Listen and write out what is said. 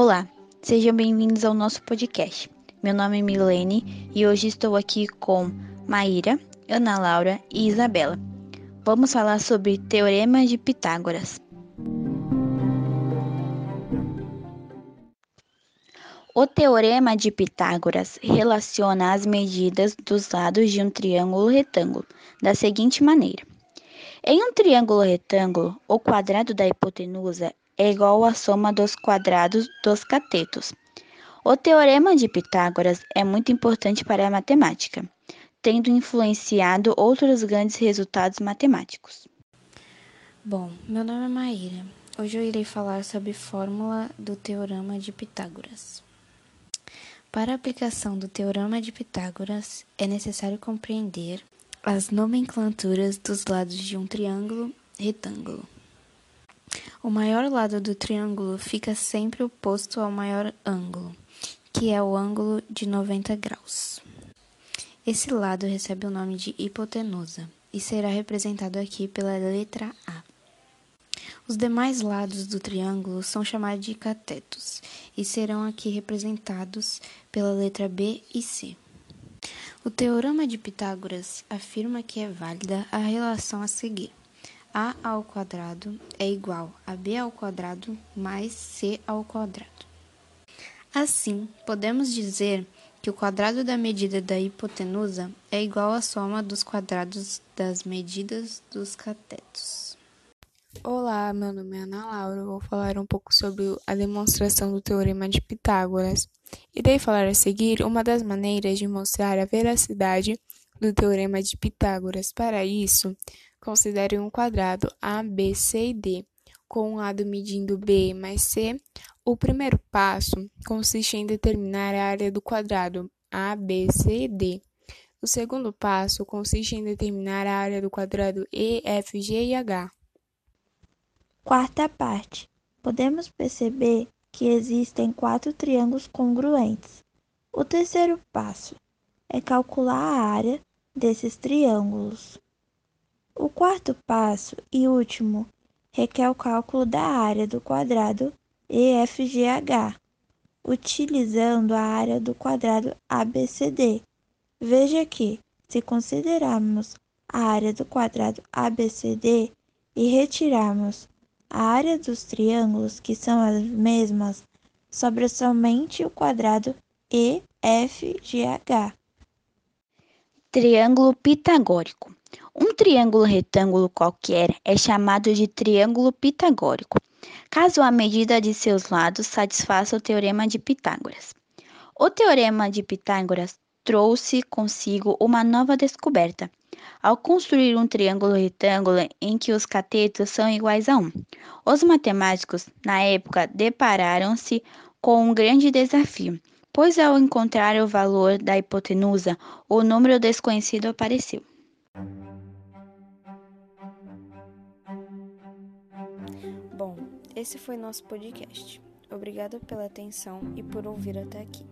Olá, sejam bem-vindos ao nosso podcast. Meu nome é Milene e hoje estou aqui com Maíra, Ana Laura e Isabela. Vamos falar sobre Teorema de Pitágoras. O Teorema de Pitágoras relaciona as medidas dos lados de um triângulo retângulo da seguinte maneira: em um triângulo retângulo, o quadrado da hipotenusa é igual à soma dos quadrados dos catetos. O teorema de Pitágoras é muito importante para a matemática, tendo influenciado outros grandes resultados matemáticos. Bom, meu nome é Maíra. Hoje eu irei falar sobre fórmula do teorema de Pitágoras. Para a aplicação do teorema de Pitágoras, é necessário compreender as nomenclaturas dos lados de um triângulo retângulo. O maior lado do triângulo fica sempre oposto ao maior ângulo, que é o ângulo de 90 graus. Esse lado recebe o nome de hipotenusa e será representado aqui pela letra A. Os demais lados do triângulo são chamados de catetos e serão aqui representados pela letra B e C. O teorema de Pitágoras afirma que é válida a relação a seguir a ao quadrado é igual a b ao quadrado mais c ao quadrado. Assim, podemos dizer que o quadrado da medida da hipotenusa é igual à soma dos quadrados das medidas dos catetos. Olá, meu nome é Ana Laura. vou falar um pouco sobre a demonstração do teorema de Pitágoras. Irei falar a seguir uma das maneiras de mostrar a veracidade do teorema de Pitágoras. Para isso, Considere um quadrado A, B, C e D, com um lado medindo B mais C. O primeiro passo consiste em determinar a área do quadrado A, B, C e D. O segundo passo consiste em determinar a área do quadrado E, F, G e H. Quarta parte. Podemos perceber que existem quatro triângulos congruentes. O terceiro passo é calcular a área desses triângulos. O quarto passo e último requer o cálculo da área do quadrado EFGH, utilizando a área do quadrado ABCD. Veja que, se considerarmos a área do quadrado ABCD e retirarmos a área dos triângulos, que são as mesmas, sobra somente o quadrado EFGH. Triângulo pitagórico. Um triângulo retângulo qualquer é chamado de triângulo pitagórico, caso a medida de seus lados satisfaça o teorema de Pitágoras. O teorema de Pitágoras trouxe consigo uma nova descoberta. Ao construir um triângulo retângulo em que os catetos são iguais a 1, os matemáticos, na época, depararam-se com um grande desafio, pois ao encontrar o valor da hipotenusa, o número desconhecido apareceu. Bom, esse foi nosso podcast. Obrigada pela atenção e por ouvir até aqui.